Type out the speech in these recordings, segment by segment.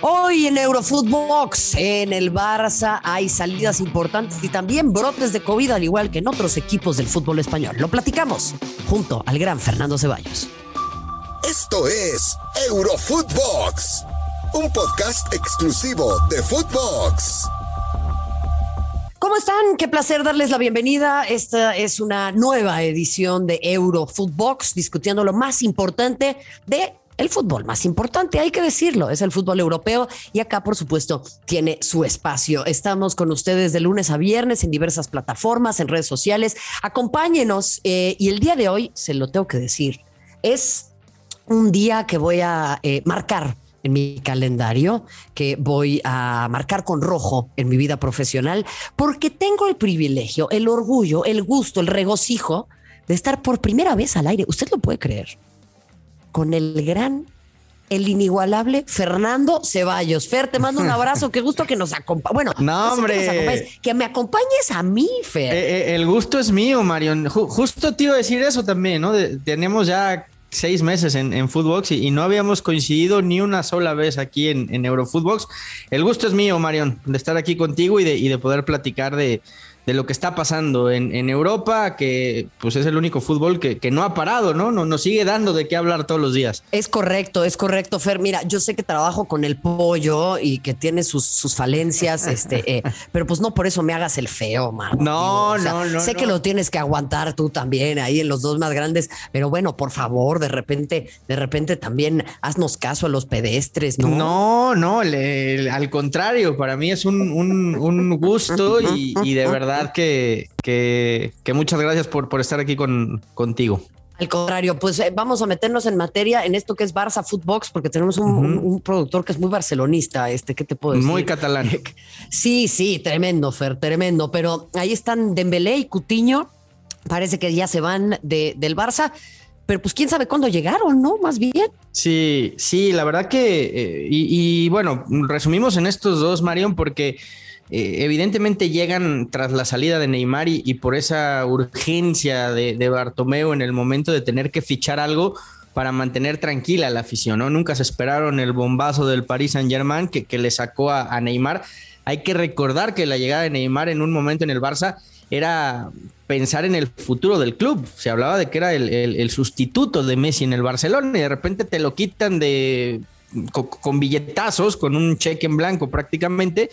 Hoy en Eurofootbox, en el Barça, hay salidas importantes y también brotes de COVID, al igual que en otros equipos del fútbol español. Lo platicamos junto al gran Fernando Ceballos. Esto es Eurofootbox, un podcast exclusivo de Footbox. ¿Cómo están? Qué placer darles la bienvenida. Esta es una nueva edición de Eurofootbox, discutiendo lo más importante de el fútbol más importante, hay que decirlo, es el fútbol europeo y acá, por supuesto, tiene su espacio. Estamos con ustedes de lunes a viernes en diversas plataformas, en redes sociales. Acompáñenos eh, y el día de hoy, se lo tengo que decir, es un día que voy a eh, marcar en mi calendario, que voy a marcar con rojo en mi vida profesional, porque tengo el privilegio, el orgullo, el gusto, el regocijo de estar por primera vez al aire. ¿Usted lo puede creer? Con el gran, el inigualable Fernando Ceballos. Fer, te mando un abrazo, qué gusto que nos acompañes. Bueno, no, hombre. que, me acompañes a mí, Fer. Eh, eh, el gusto es mío, Marion. justo te iba a decir eso también, ¿no? tenemos ya seis meses en, en Footbox y, no habíamos coincidido ni una sola vez aquí en, en Eurofootbox. El gusto es mío, Marion, de estar aquí contigo y de, y de poder platicar de, de lo que está pasando en, en, Europa, que pues es el único fútbol que, que, no ha parado, ¿no? ¿no? Nos sigue dando de qué hablar todos los días. Es correcto, es correcto, Fer. Mira, yo sé que trabajo con el pollo y que tiene sus, sus falencias, este, eh, pero pues no por eso me hagas el feo, man. No, no, no. Sé que lo tienes que aguantar tú también ahí en los dos más grandes, pero bueno, por favor, de repente, de repente también haznos caso a los pedestres, ¿no? No, no, al contrario, para mí es un, un, un gusto y, y de verdad que, que, muchas gracias por, por estar aquí con, contigo. Al contrario, pues eh, vamos a meternos en materia en esto que es Barça Footbox, porque tenemos un, productor que es muy barcelonista, este, ¿qué te puedo decir? Muy catalán. Sí, sí, tremendo, Fer, tremendo. Pero ahí están Dembélé y Cutiño, parece que ya se van de, del Barça, pero pues quién sabe cuándo llegaron, ¿no? Más bien. Sí, sí, la verdad que, eh, y, y, bueno, resumimos en estos dos, Marion, porque eh, evidentemente llegan tras la salida de Neymar y, por esa urgencia de, de, en el momento de tener que fichar algo para mantener tranquila la afición, ¿no? Nunca se esperaron el bombazo del Paris Saint Germain que, le sacó a, Neymar. Hay que recordar que la llegada de Neymar en un momento en el Barça era pensar en el futuro del club. Se hablaba de que era el, sustituto de Messi en el Barcelona y de repente te lo quitan de con billetazos, con un cheque en blanco prácticamente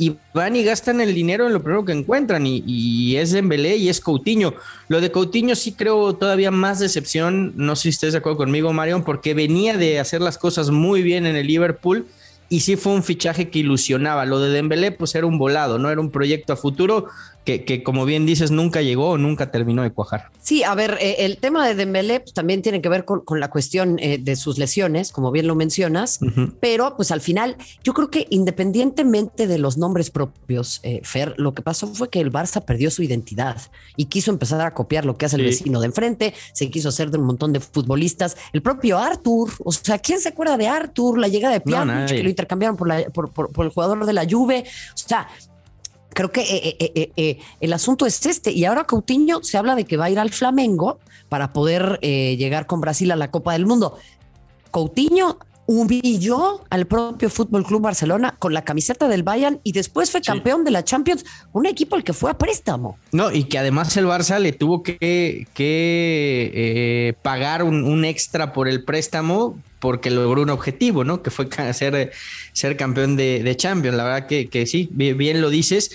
y van y gastan el dinero en lo primero que encuentran y, y, es Dembélé y es Coutinho. Lo de Coutinho sí creo todavía más decepción, no sé si estés de acuerdo conmigo Marion, porque venía de hacer las cosas muy bien en el Liverpool y sí fue un fichaje que ilusionaba. Lo de Dembélé pues era un volado, no era un proyecto a futuro que, como bien dices, nunca llegó o nunca terminó de cuajar. Sí, a ver, eh, el tema de Dembélé pues, también tiene que ver con, la cuestión eh, de sus lesiones, como bien lo mencionas, pero pues al final yo creo que independientemente de los nombres propios, eh, Fer, lo que pasó fue que el Barça perdió su identidad y quiso empezar a copiar lo que hace el vecino de enfrente, se quiso hacer de un montón de futbolistas, el propio Arthur, o sea, ¿quién se acuerda de Arthur? La llegada de Pjanic, que lo intercambiaron por, la, por, por el jugador de la Juve, o sea, creo que eh, eh, eh, el asunto es este. Y ahora Coutinho se habla de que va a ir al Flamengo para poder llegar con Brasil a la Copa del Mundo. Coutinho humilló al propio Fútbol Club Barcelona con la camiseta del Bayern y después fue campeón de la Champions, un equipo al que fue a préstamo. No, y que además el Barça le tuvo que, que pagar un, un, extra por el préstamo porque logró un objetivo, ¿no? Que fue ser, ser campeón de, Champions. La verdad que, que sí, bien, lo dices.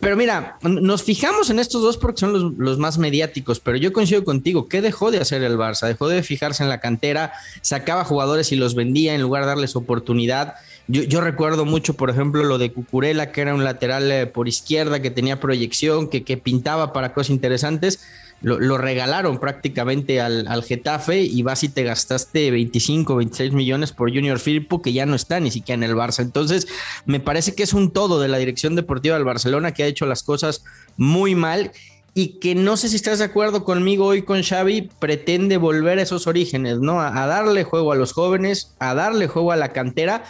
Pero mira, nos fijamos en estos dos porque son los, más mediáticos, pero yo coincido contigo, ¿qué dejó de hacer el Barça? Dejó de fijarse en la cantera, sacaba jugadores y los vendía en lugar de darles oportunidad. Yo, recuerdo mucho, por ejemplo, lo de Cucurella, que era un lateral eh, por izquierda, que tenía proyección, que pintaba para cosas interesantes lo, regalaron prácticamente al, al, Getafe y vas y te gastaste 25, 26 millones por Junior Firpo que ya no está ni siquiera en el Barça. Entonces, me parece que es un todo de la dirección deportiva del Barcelona que ha hecho las cosas muy mal y que no sé si estás de acuerdo conmigo hoy con Xavi, pretende volver a esos orígenes, ¿no? A, a darle juego a los jóvenes, a darle juego a la cantera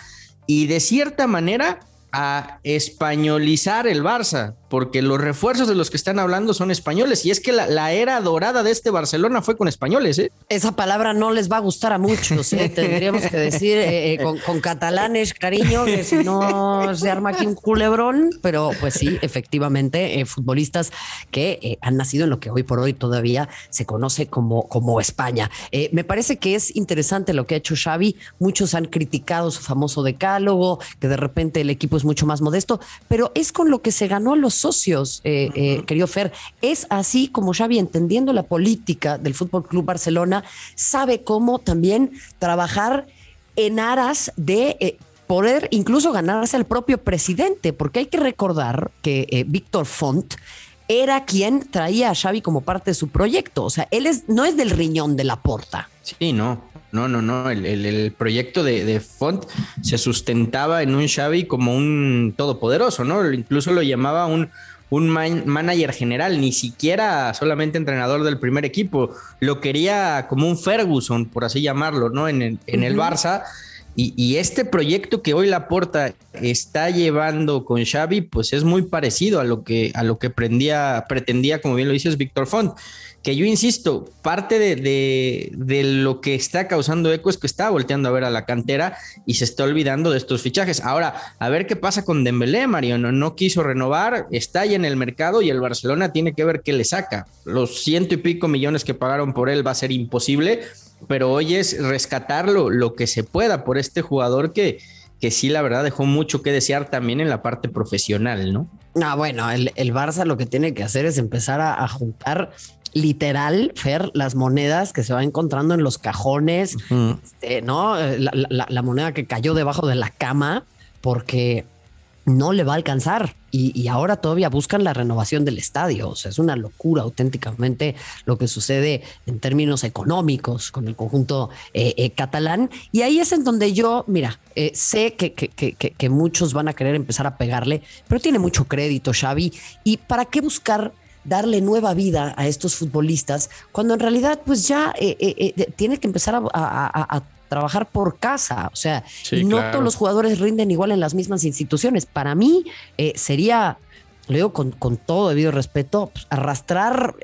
y de cierta manera a españolizar el Barça, porque los refuerzos de los que están hablando son españoles. Y es que la, era dorada de este Barcelona fue con españoles. ¿eh? Esa palabra no les va a gustar a muchos. ¿eh? Tendríamos que decir eh, con, catalanes, cariño, que si no se arma aquí un culebrón. Pero pues sí, efectivamente, futbolistas que han nacido en lo que hoy por hoy todavía se conoce como, como España. me parece que es interesante lo que ha hecho Xavi. Muchos han criticado su famoso decálogo, que de repente el equipo es mucho más modesto, pero es con lo que se ganó a los socios, eh, eh, querido Fer. Es así como Xavi, entendiendo la política del Fútbol Club Barcelona, sabe cómo también trabajar en aras de eh, poder incluso ganarse al propio presidente, porque hay que recordar que Víctor Font era quien traía a Xavi como parte de su proyecto. O sea, él es, no es del riñón de la porta. Sí, no. No, no, no. El, proyecto de, Font se sustentaba en un Xavi como un todopoderoso, ¿no? Incluso lo llamaba un, un manager general, ni siquiera solamente entrenador del primer equipo. Lo quería como un Ferguson, por así llamarlo, ¿no? En el, en el Barça. Y, este proyecto que hoy Laporta está llevando con Xavi, pues es muy parecido a lo que, a lo que pretendía, como bien lo dices, Víctor Font que yo insisto, parte de, lo que está causando eco es que está volteando a ver a la cantera y se está olvidando de estos fichajes. Ahora, a ver qué pasa con Dembélé, Mario, no, quiso renovar, está ya en el mercado y el Barcelona tiene que ver qué le saca. Los ciento y pico millones que pagaron por él va a ser imposible, pero hoy es rescatarlo lo que se pueda por este jugador que, que sí, la verdad, dejó mucho que desear también en la parte profesional, ¿no? Ah, bueno, el, Barça lo que tiene que hacer es empezar a juntar literal, Fer, las monedas que se va encontrando en los cajones, este, ¿no? La, moneda que cayó debajo de la cama, porque no le va a alcanzar. Y, ahora todavía buscan la renovación del estadio. O sea, es una locura auténticamente lo que sucede en términos económicos con el conjunto eh, eh, catalán. Y ahí es en donde yo, mira, eh, sé que, muchos van a querer empezar a pegarle, pero tiene mucho crédito Xavi. ¿Y para qué buscar darle nueva vida a estos futbolistas, cuando en realidad pues ya tiene que empezar a, trabajar por casa, o sea, no todos los jugadores rinden igual en las mismas instituciones. Para mí sería, lo digo con, todo debido respeto, pues, arrastrar...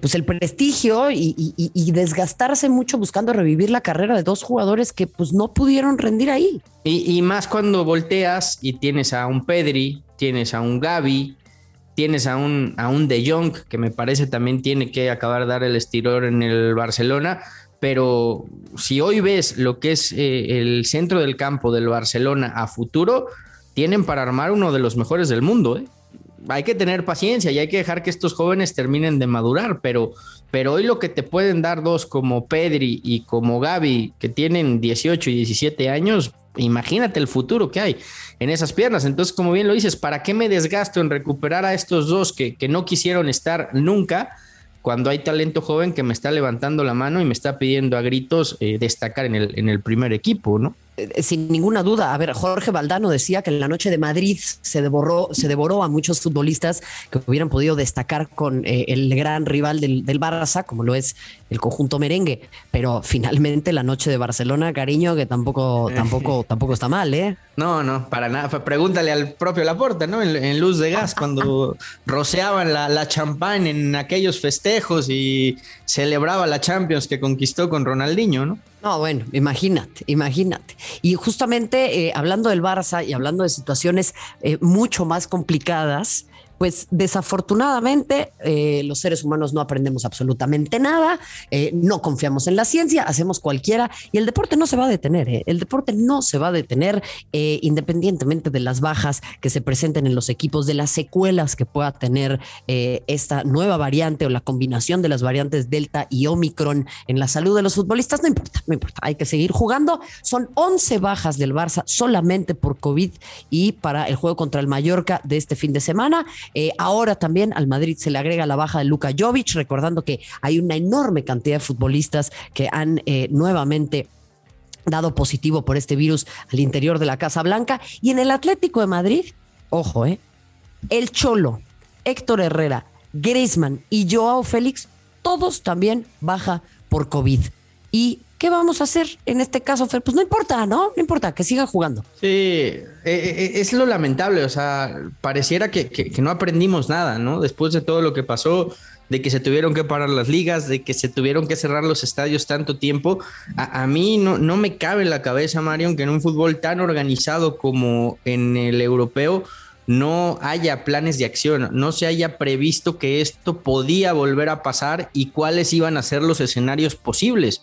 pues el prestigio y, desgastarse mucho buscando revivir la carrera de dos jugadores que pues no pudieron rendir ahí. Y, y, más cuando volteas y tienes a un Pedri, tienes a un Gaby, Tienes a un, a un De Jong, que me parece también tiene que acabar de dar el estirón en el Barcelona, pero si hoy ves lo que es eh, el centro del campo del Barcelona a futuro, tienen para armar uno de los mejores del mundo. ¿eh? Hay que tener paciencia y hay que dejar que estos jóvenes terminen de madurar, pero, pero hoy lo que te pueden dar dos como Pedri y como Gaby, que tienen 18 y 17 años, imagínate el futuro que hay en esas piernas. Entonces, como bien lo dices, ¿para qué me desgasto en recuperar a estos dos que, que no quisieron estar nunca? Cuando hay talento joven que me está levantando la mano y me está pidiendo a gritos eh, destacar en el, en el primer equipo, ¿no? Eh, sin ninguna duda. A ver, Jorge Valdano decía que en la noche de Madrid se devoró, se devoró a muchos futbolistas que hubieran podido destacar con eh, el gran rival del, del, Barça, como lo es el conjunto merengue. Pero finalmente la noche de Barcelona, cariño, que tampoco, tampoco, tampoco está mal, ¿eh? No, no, para nada. Pregúntale al propio Laporta, ¿no? En, Luz de Gas, cuando rociaban la, la champán en aquellos festejos y celebraba la Champions que conquistó con Ronaldinho, ¿no? No, bueno, imagínate, imagínate. Y justamente eh, hablando del Barça y hablando de situaciones eh, mucho más complicadas, pues desafortunadamente eh, los seres humanos no aprendemos absolutamente nada, eh, no confiamos en la ciencia, hacemos cualquiera y el deporte no se va a detener, eh. el deporte no se va a detener independientemente de las bajas que se presenten en los equipos, de las secuelas que pueda tener esta nueva variante o la combinación de las variantes Delta y Omicron en la salud de los futbolistas, no importa, no importa, hay que seguir jugando. Son 11 bajas del Barça solamente por COVID y para el juego contra el Mallorca de este fin de semana. Eh, ahora también al Madrid se le agrega la baja de Luka Jovic, recordando que hay una enorme cantidad de futbolistas que han eh, nuevamente dado positivo por este virus al interior de la Casa Blanca. Y en el Atlético de Madrid, ojo, eh, el Cholo, Héctor Herrera, Griezmann y Joao Félix, todos también baja por COVID. Y ¿qué vamos a hacer en este caso, Fer? Pues no importa, ¿no? No importa, que siga jugando. Sí, eh, eh, es lo lamentable, o sea, pareciera que, no aprendimos nada, ¿no? Después de todo lo que pasó, de que se tuvieron que parar las ligas, de que se tuvieron que cerrar los estadios tanto tiempo. A, mí no, no me cabe en la cabeza, Marion, que en un fútbol tan organizado como en el europeo no haya planes de acción, no se haya previsto que esto podía volver a pasar y cuáles iban a ser los escenarios posibles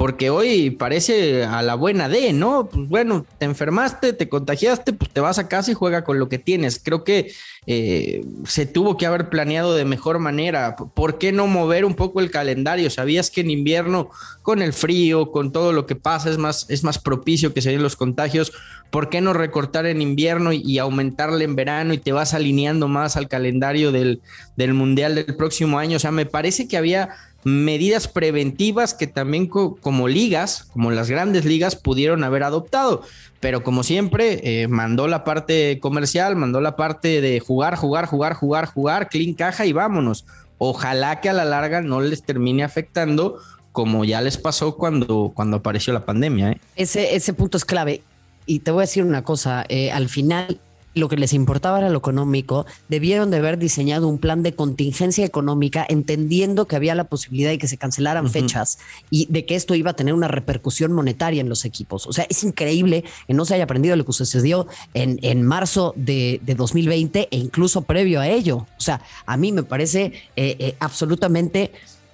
porque hoy parece a la buena de, ¿no? Pues bueno, te enfermaste, te contagiaste, pues te vas a casa y juega con lo que tienes. Creo que eh, se tuvo que haber planeado de mejor manera. ¿Por qué no mover un poco el calendario? Sabías que en invierno, con el frío, con todo lo que pasa, es más, es más propicio que se den los contagios. ¿Por qué no recortar en invierno y, aumentarle en verano y te vas alineando más al calendario del, del Mundial del próximo año? O sea, me parece que había medidas preventivas que también como ligas, como las grandes ligas, pudieron haber adoptado. Pero como siempre, eh, mandó la parte comercial, mandó la parte de jugar, jugar, jugar, jugar, jugar, clean caja y vámonos. Ojalá que a la larga no les termine afectando como ya les pasó cuando, cuando apareció la pandemia. ¿eh? Ese, ese punto es clave. Y te voy a decir una cosa, eh, al final lo que les importaba era lo económico, debieron de haber diseñado un plan de contingencia económica, entendiendo que había la posibilidad de que se cancelaran fechas y de que esto iba a tener una repercusión monetaria en los equipos. O sea, es increíble que no se haya aprendido lo que sucedió en, en marzo de, 2020 e incluso previo a ello. O sea, a mí me parece eh, eh, absolutamente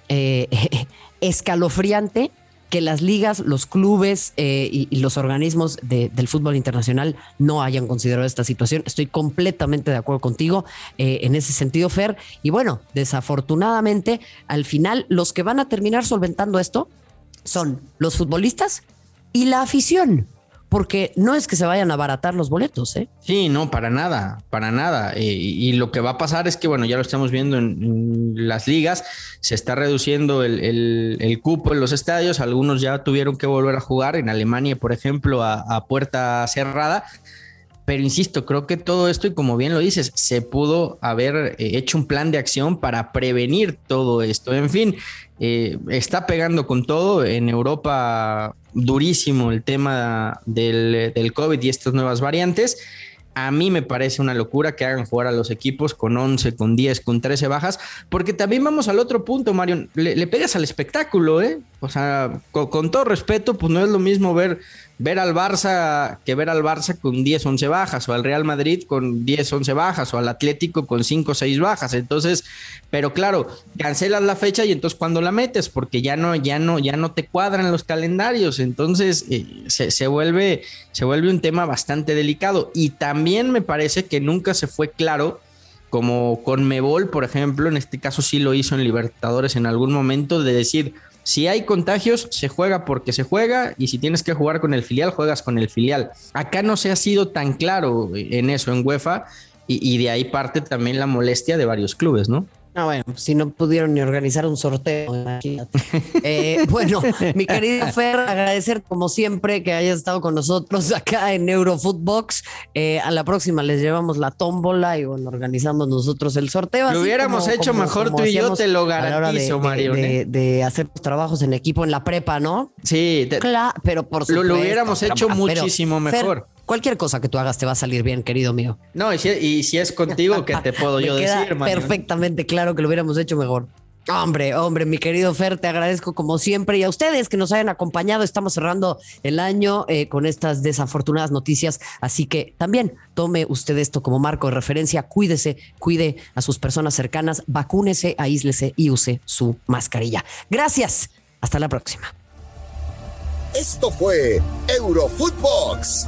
eh, escalofriante que las ligas, los clubes eh, y, los organismos del fútbol internacional no hayan considerado esta situación. Estoy completamente de acuerdo contigo eh, en ese sentido, Fer. Y bueno, desafortunadamente, al final, los que van a terminar solventando esto son los futbolistas y la afición porque no es que se vayan a abaratar los boletos, ¿eh? Sí, no, para nada, para nada. Eh, y lo que va a pasar es que, bueno, ya lo estamos viendo en, las ligas, se está reduciendo el, cupo en los estadios, algunos ya tuvieron que volver a jugar, en Alemania, por ejemplo, a, puerta cerrada. Pero insisto, creo que todo esto, y como bien lo dices, se pudo haber eh, hecho un plan de acción para prevenir todo esto. En fin, eh, está pegando con todo. En Europa durísimo el tema del, del COVID y estas nuevas variantes. A mí me parece una locura que hagan jugar a los equipos con 11, con 10, con 13 bajas, porque también vamos al otro punto, Mario. Le, pegas al espectáculo, ¿eh? O sea, con, todo respeto, pues no es lo mismo ver, ver al Barça que ver al Barça con 10, 11 bajas, o al Real Madrid con 10, 11 bajas, o al Atlético con 5, 6 bajas. Entonces, pero claro, cancelas la fecha y entonces cuando la metes, porque ya no, ya no, ya no te cuadran los calendarios. Entonces eh, se, se, vuelve, se vuelve un tema bastante delicado. Y también me parece que nunca se fue claro como con Mebol, por ejemplo, en este caso sí lo hizo en Libertadores en algún momento, de decir, si hay contagios, se juega porque se juega y si tienes que jugar con el filial, juegas con el filial. Acá no se ha sido tan claro en eso, en UEFA, y, de ahí parte también la molestia de varios clubes, ¿no? Ah, bueno, si no pudieron ni organizar un sorteo, imagínate. Eh, bueno, mi querido Fer, agradecer como siempre que hayas estado con nosotros acá en Eurofootbox. Eh, a la próxima les llevamos la tómbola y bueno, organizamos nosotros el sorteo. Lo hubiéramos hecho mejor tú y yo, te lo garantizo, Mario. De, de, hacer trabajos en equipo en la prepa, ¿no? Sí, claro, pero por supuesto. Lo, hubiéramos hecho muchísimo mejor cualquier cosa que tú hagas te va a salir bien, querido mío. No, y si, es contigo, ¿qué te puedo yo decir, Perfectamente claro que lo hubiéramos hecho mejor. Hombre, hombre, mi querido Fer, te agradezco como siempre y a ustedes que nos hayan acompañado. Estamos cerrando el año eh, con estas desafortunadas noticias, así que también tome usted esto como marco de referencia. Cuídese, cuide a sus personas cercanas, vacúnese, aíslese y use su mascarilla. Gracias. Hasta la próxima. Esto fue Eurofootbox